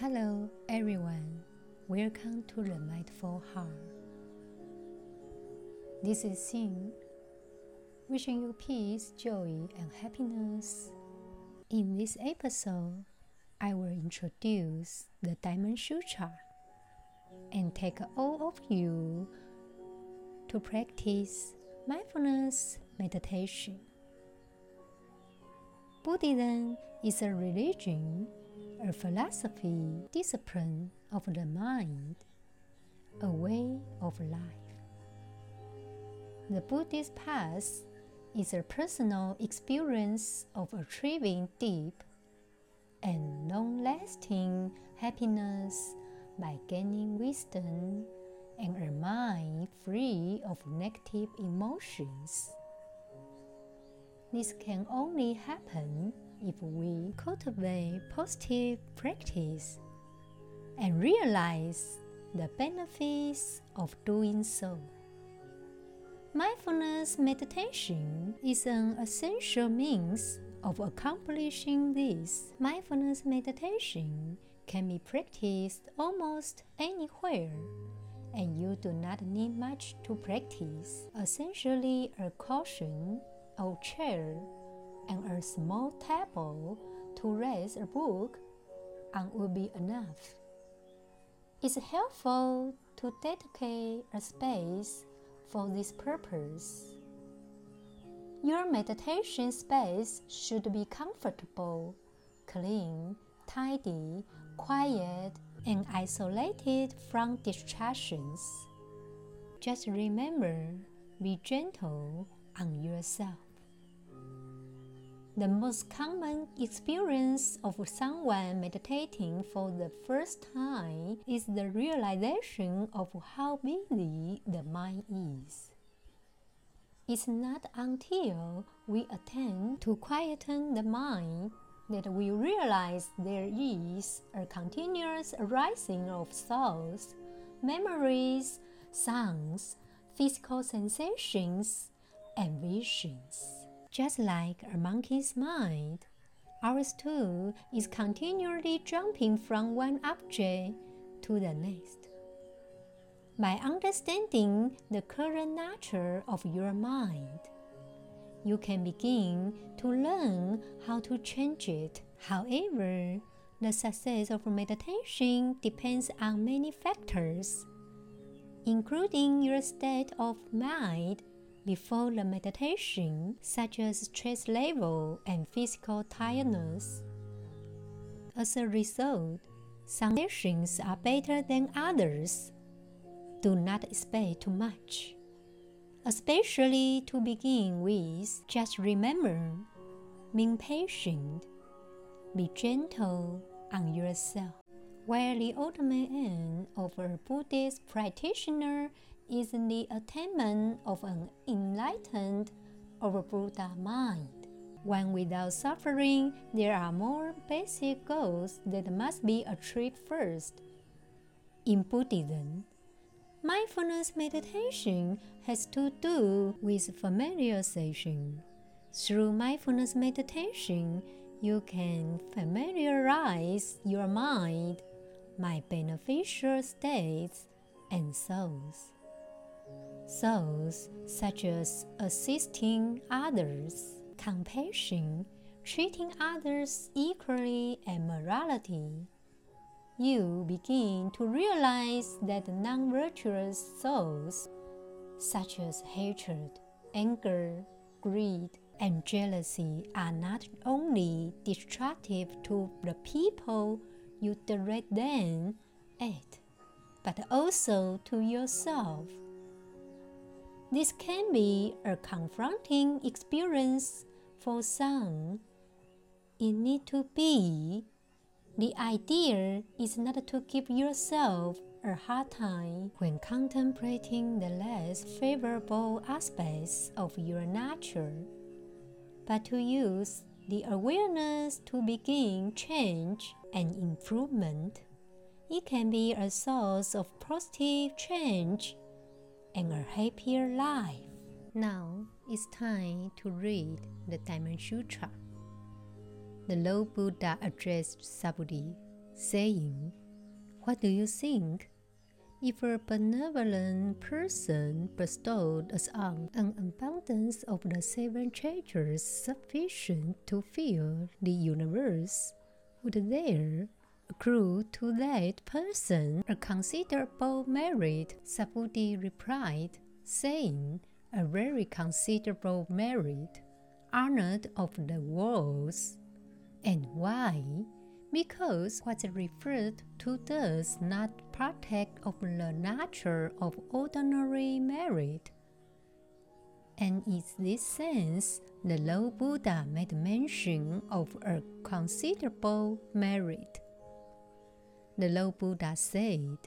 Hello, everyone. Welcome to the Mindful Heart. This is Xin, wishing you peace, joy, and happiness. In this episode, I will introduce the Diamond Sutra and take all of you to practice mindfulness meditation. Buddhism is a religion, a philosophy, discipline of the mind, a way of life. The Buddhist path is a personal experience of achieving deep and long lasting happiness by gaining wisdom and a mind free of negative emotions. This can only happen if we cultivate positive practice and realize the benefits of doing so. Mindfulness meditation is an essential means of accomplishing this. Mindfulness meditation can be practiced almost anywhere, and you do not need much to practice. Essentially, a caution a chair, and a small table to raise a book on will be enough. It's helpful to dedicate a space for this purpose. Your meditation space should be comfortable, clean, tidy, quiet, and isolated from distractions. Just remember, be gentle on yourself. The most common experience of someone meditating for the first time is the realization of how busy the mind is. It's not until we attempt to quieten the mind that we realize there is a continuous arising of thoughts, memories, sounds, physical sensations, and visions. Just like a monkey's mind, ours too is continually jumping from one object to the next. By understanding the current nature of your mind, you can begin to learn how to change it. However, the success of meditation depends on many factors, including your state of mind before the meditation, such as stress level and physical tiredness. As a result, some sessions are better than others. Do not expect too much. Especially to begin with, just remember being patient, be gentle on yourself. While the ultimate aim of a Buddhist practitioner is the attainment of an enlightened or Buddha mind. When without suffering, there are more basic goals that must be achieved first. In Buddhism, mindfulness meditation has to do with familiarization. Through mindfulness meditation, you can familiarize your mind, my beneficial states, and souls souls such as assisting others, compassion, treating others equally, and morality, you begin to realize that non virtuous souls, such as hatred, anger, greed, and jealousy, are not only destructive to the people you direct them at, but also to yourself. This can be a confronting experience for some. It need to be. The idea is not to give yourself a hard time when contemplating the less favorable aspects of your nature, but to use the awareness to begin change and improvement. It can be a source of positive change and a happier life. Now it's time to read the Diamond Sutra. The Lord Buddha addressed Subhuti saying, What do you think? If a benevolent person bestowed us on an abundance of the seven treasures sufficient to fill the universe, would there accrue to that person a considerable merit? Subhuti replied, saying, A very considerable merit, honored of the worlds. And why? because what's referred to does not partake of the nature of ordinary merit. And in this sense, the Lord Buddha made mention of a considerable merit. The Lord Buddha said,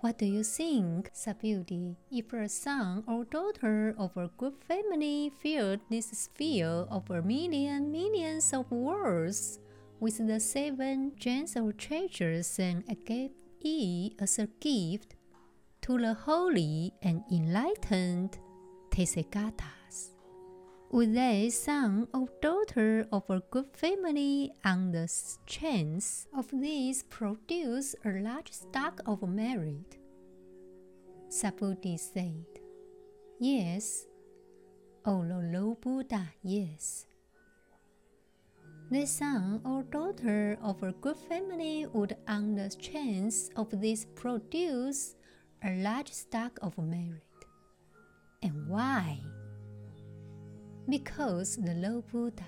What do you think, Subhuti, if a son or daughter of a good family filled this sphere of a million millions of worlds with the seven gems of treasures and gave it as a gift to the holy and enlightened Tathagatas. Would they son or oh, daughter of a good family on the chance of this produce a large stock of merit? Subhuti said, Yes, O Lord Buddha, yes. The son or oh, daughter of a good family would, on the chance of this, produce a large stock of merit. And why? Because the Lord Buddha,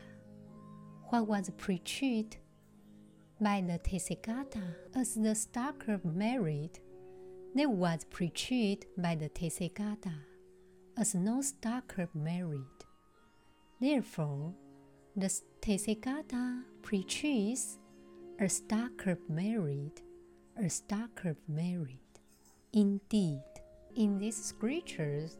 what was preached by the Tathagata as the of merit, that was preached by the Tathagata as no of merit. Therefore, the Tathagata preaches a of merit, a of merit. Indeed, in these scriptures,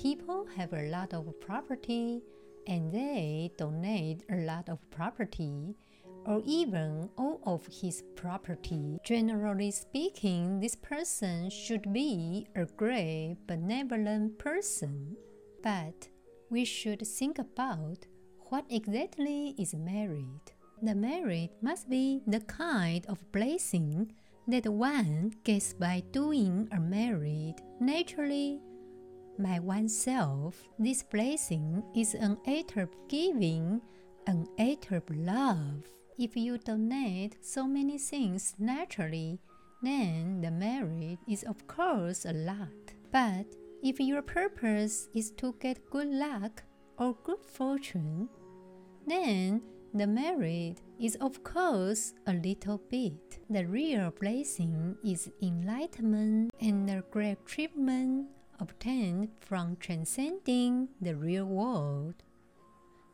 people have a lot of property and they donate a lot of property or even all of his property. Generally speaking, this person should be a great benevolent person. But we should think about what exactly is merit? The merit must be the kind of blessing that one gets by doing a merit naturally by oneself. This blessing is an act of giving, an act of love. If you donate so many things naturally, then the merit is of course a lot. But if your purpose is to get good luck or good fortune, then the merit is of course a little bit. The real blessing is enlightenment and the great treatment obtained from transcending the real world.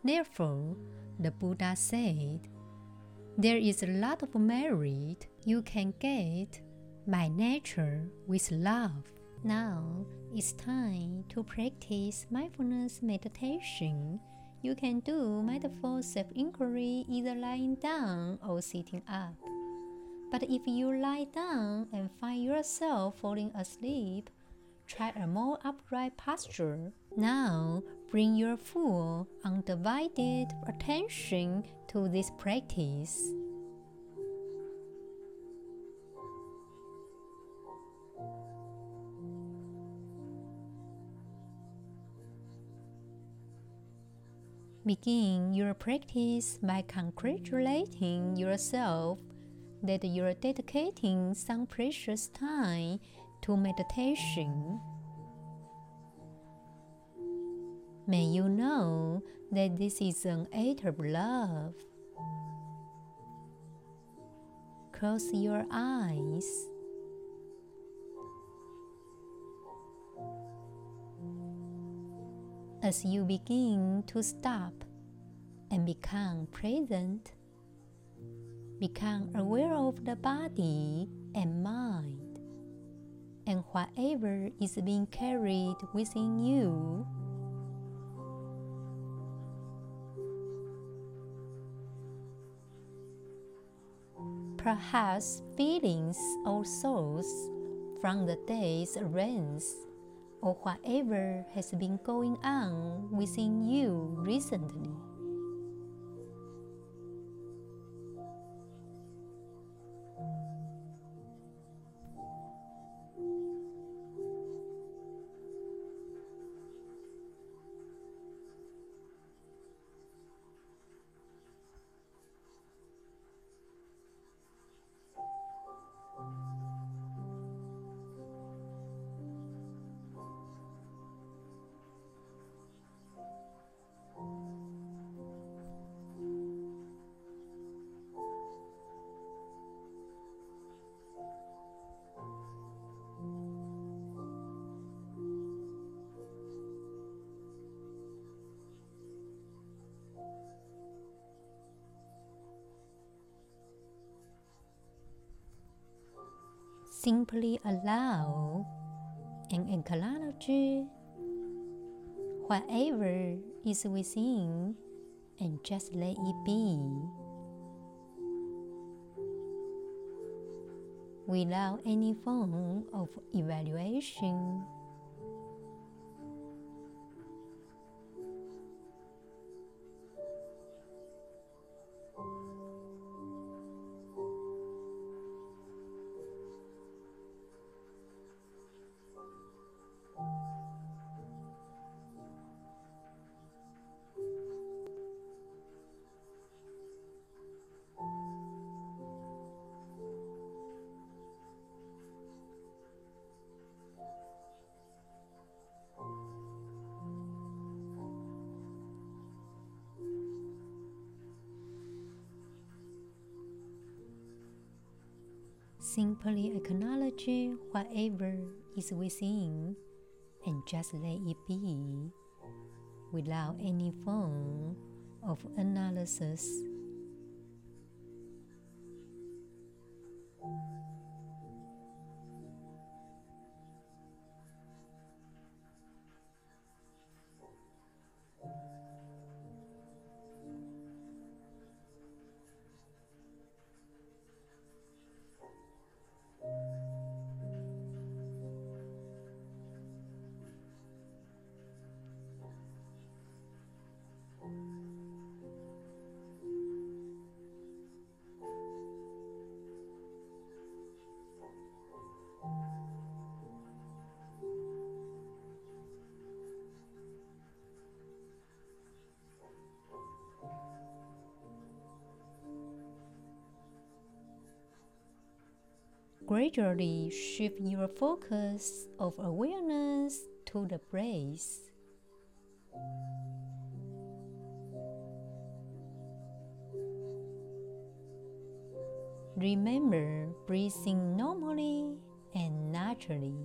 Therefore, the Buddha said, There is a lot of merit you can get by nature with love. Now it's time to practice mindfulness meditation you can do mindful self inquiry either lying down or sitting up. But if you lie down and find yourself falling asleep, try a more upright posture. Now, bring your full, undivided attention to this practice. Begin your practice by congratulating yourself that you're dedicating some precious time to meditation. May you know that this is an act of love. Close your eyes. as you begin to stop and become present, become aware of the body and mind and whatever is being carried within you. Perhaps feelings or thoughts from the day's events or whatever has been going on within you recently. Simply allow and acknowledge whatever is within and just let it be. Without any form of evaluation. Simply acknowledge whatever is within and just let it be without any form of analysis. Gradually shift your focus of awareness to the breath. Remember breathing normally and naturally.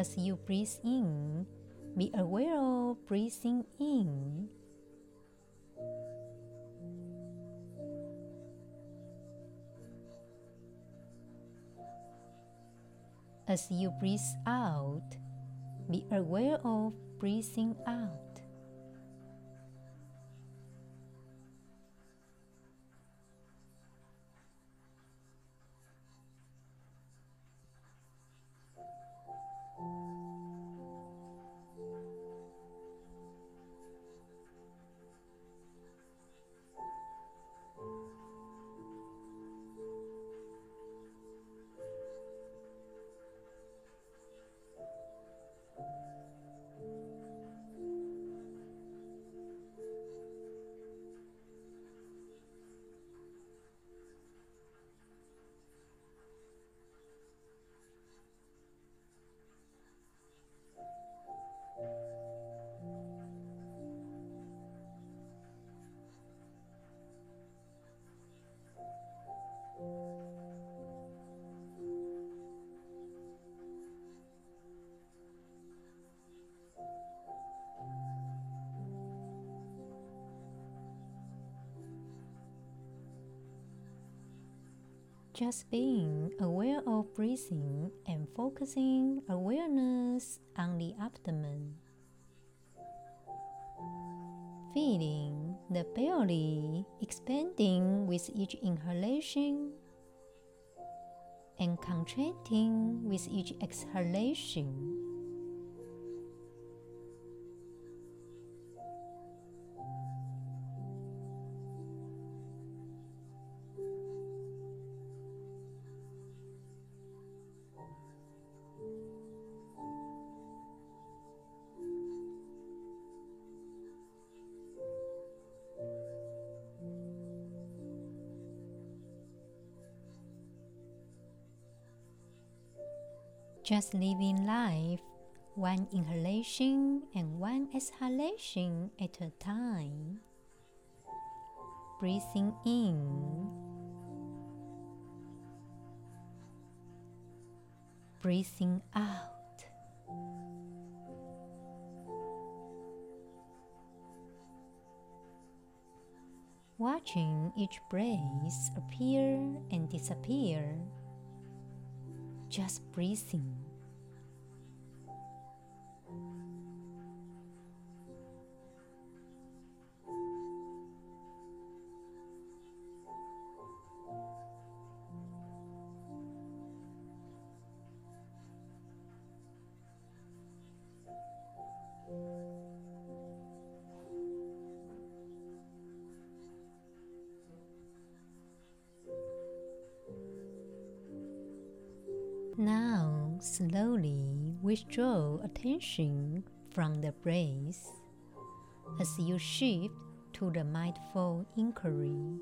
As you breathe in, be aware of breathing in. As you breathe out, be aware of breathing out. Just being aware of breathing and focusing awareness on the abdomen. Feeling the belly expanding with each inhalation and contracting with each exhalation. Just living life one inhalation and one exhalation at a time. Breathing in breathing out. Watching each breath appear and disappear, just breathing. Slowly withdraw attention from the breath as you shift to the mindful inquiry,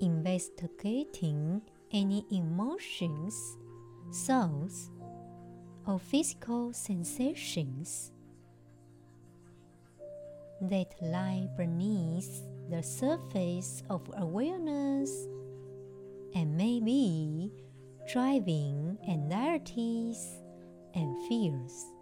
investigating any emotions, thoughts, or physical sensations that lie beneath the surface of awareness and maybe driving anxieties and fears.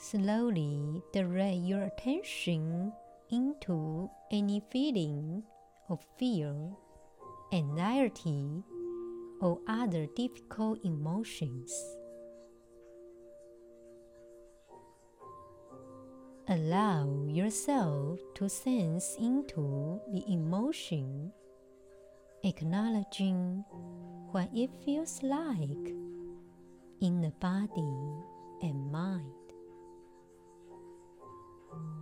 Slowly direct your attention into any feeling of fear, anxiety, or other difficult emotions. Allow yourself to sense into the emotion, acknowledging what it feels like in the body and mind. Thank you.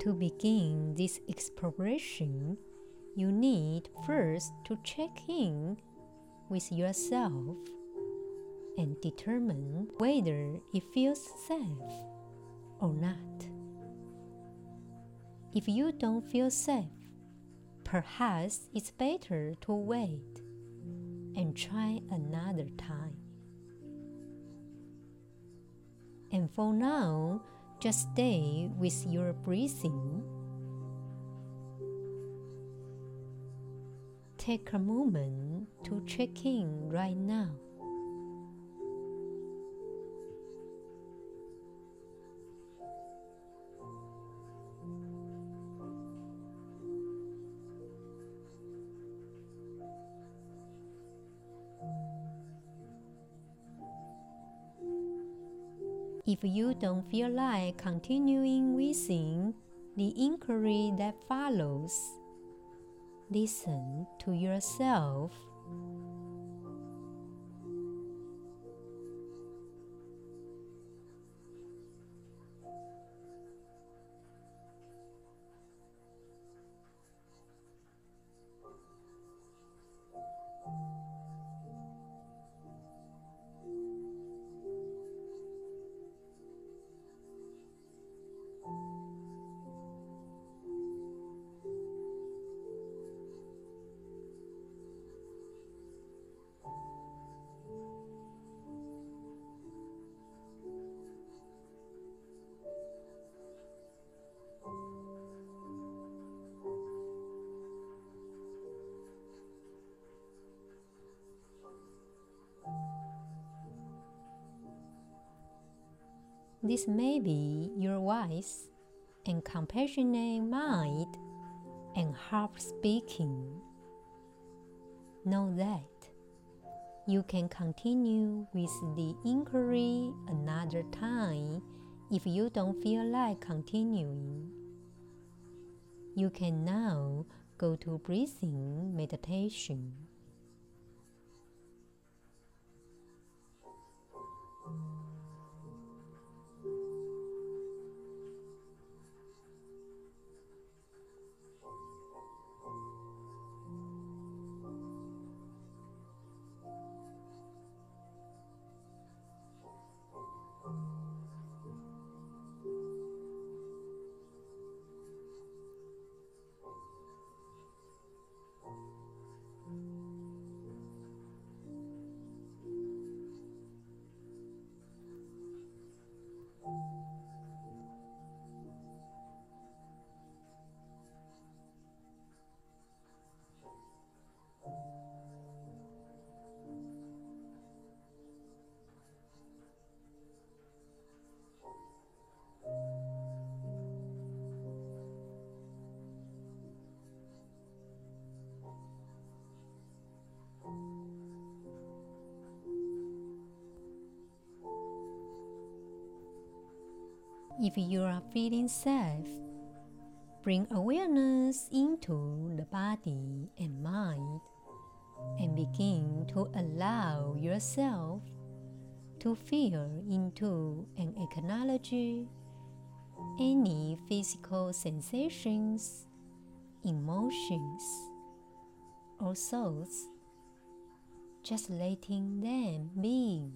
To begin this exploration, you need first to check in with yourself and determine whether it feels safe or not. If you don't feel safe, perhaps it's better to wait and try another time. And for now, just stay with your breathing. Take a moment to check in right now. If you don't feel like continuing within the inquiry that follows, listen to yourself this may be your wise and compassionate mind and heart speaking. Know that you can continue with the inquiry another time if you don't feel like continuing. You can now go to breathing meditation. If you are feeling safe, bring awareness into the body and mind and begin to allow yourself to feel into and acknowledge any physical sensations, emotions, or thoughts, just letting them be.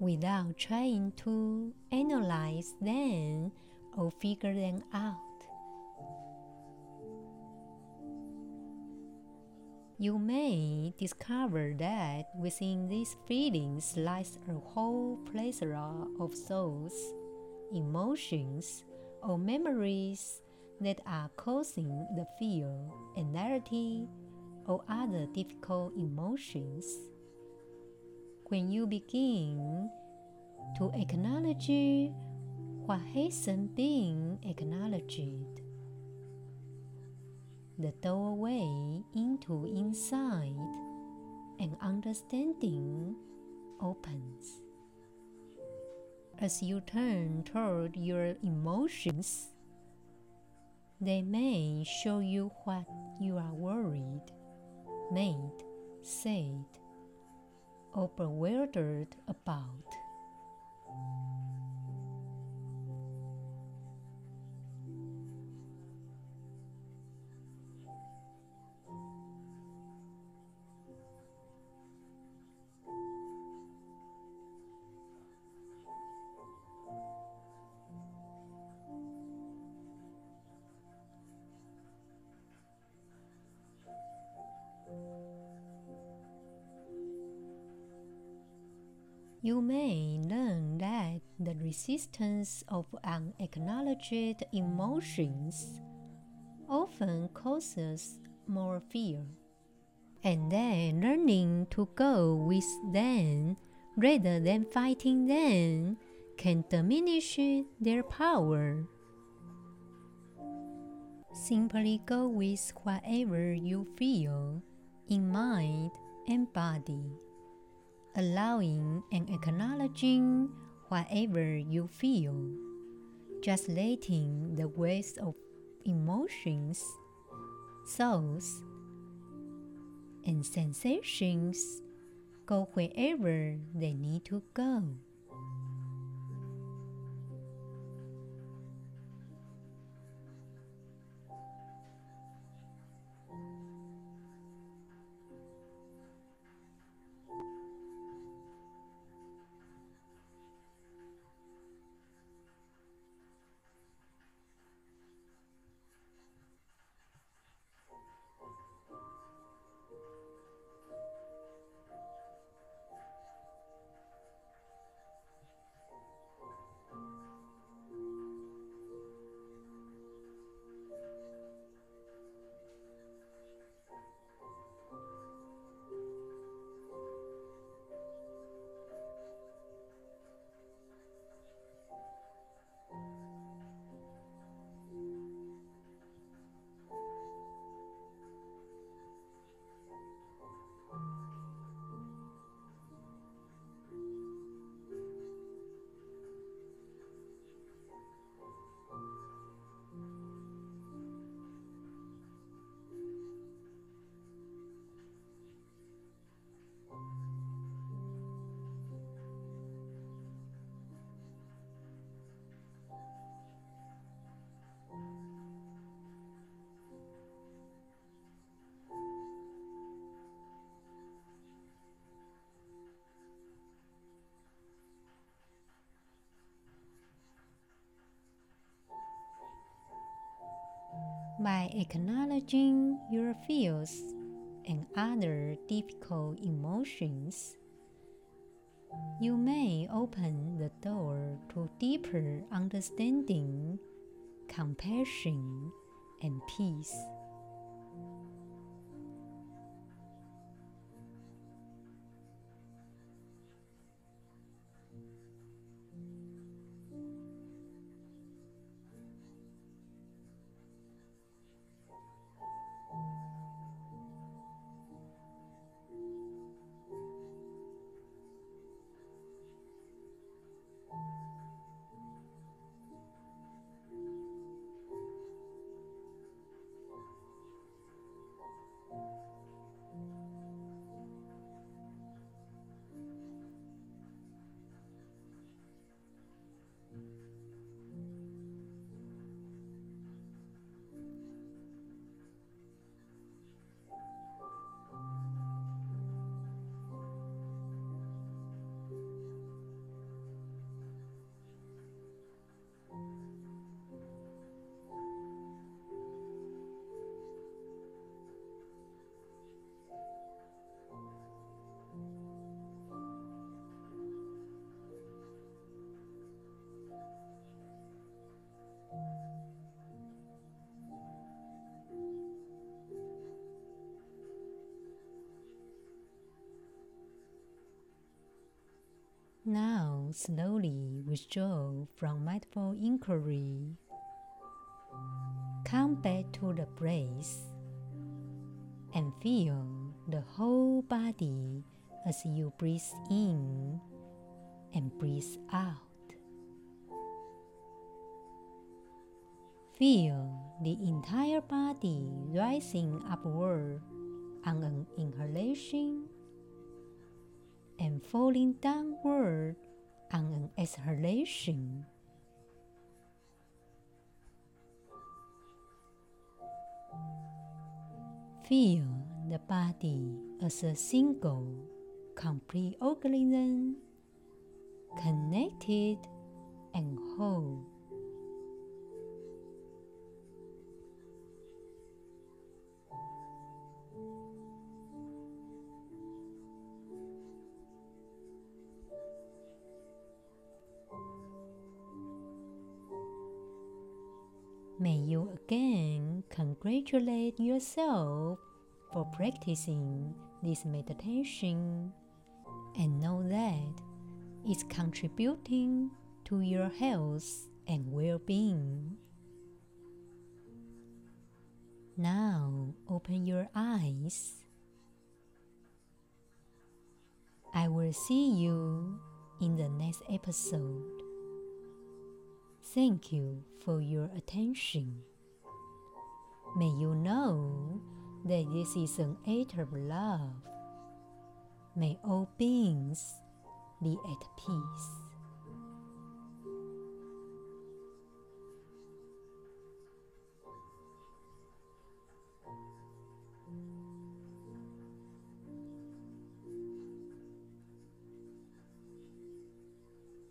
Without trying to analyze them or figure them out. You may discover that within these feelings lies a whole plethora of thoughts, emotions, or memories that are causing the fear, anxiety, or other difficult emotions when you begin to acknowledge what hasn't been acknowledged, the doorway into insight and understanding opens. As you turn toward your emotions, they may show you what you are worried, made, said, or bewildered about. The resistance of unacknowledged emotions often causes more fear, and then learning to go with them rather than fighting them can diminish their power. Simply go with whatever you feel in mind and body allowing and acknowledging whatever you feel, just letting the waves of emotions, thoughts, and sensations go wherever they need to go. By acknowledging your fears and other difficult emotions, you may open the door to deeper understanding, compassion, and peace. Now, slowly withdraw from mindful inquiry. Come back to the breath and feel the whole body as you breathe in and breathe out. Feel the entire body rising upward on an inhalation and falling downward on an exhalation. Feel the body as a single, complete organism, connected and whole. May you again congratulate yourself for practicing this meditation and know that it's contributing to your health and well being. Now open your eyes. I will see you in the next episode. Thank you for your attention. May you know that this is an act of love. May all beings be at peace.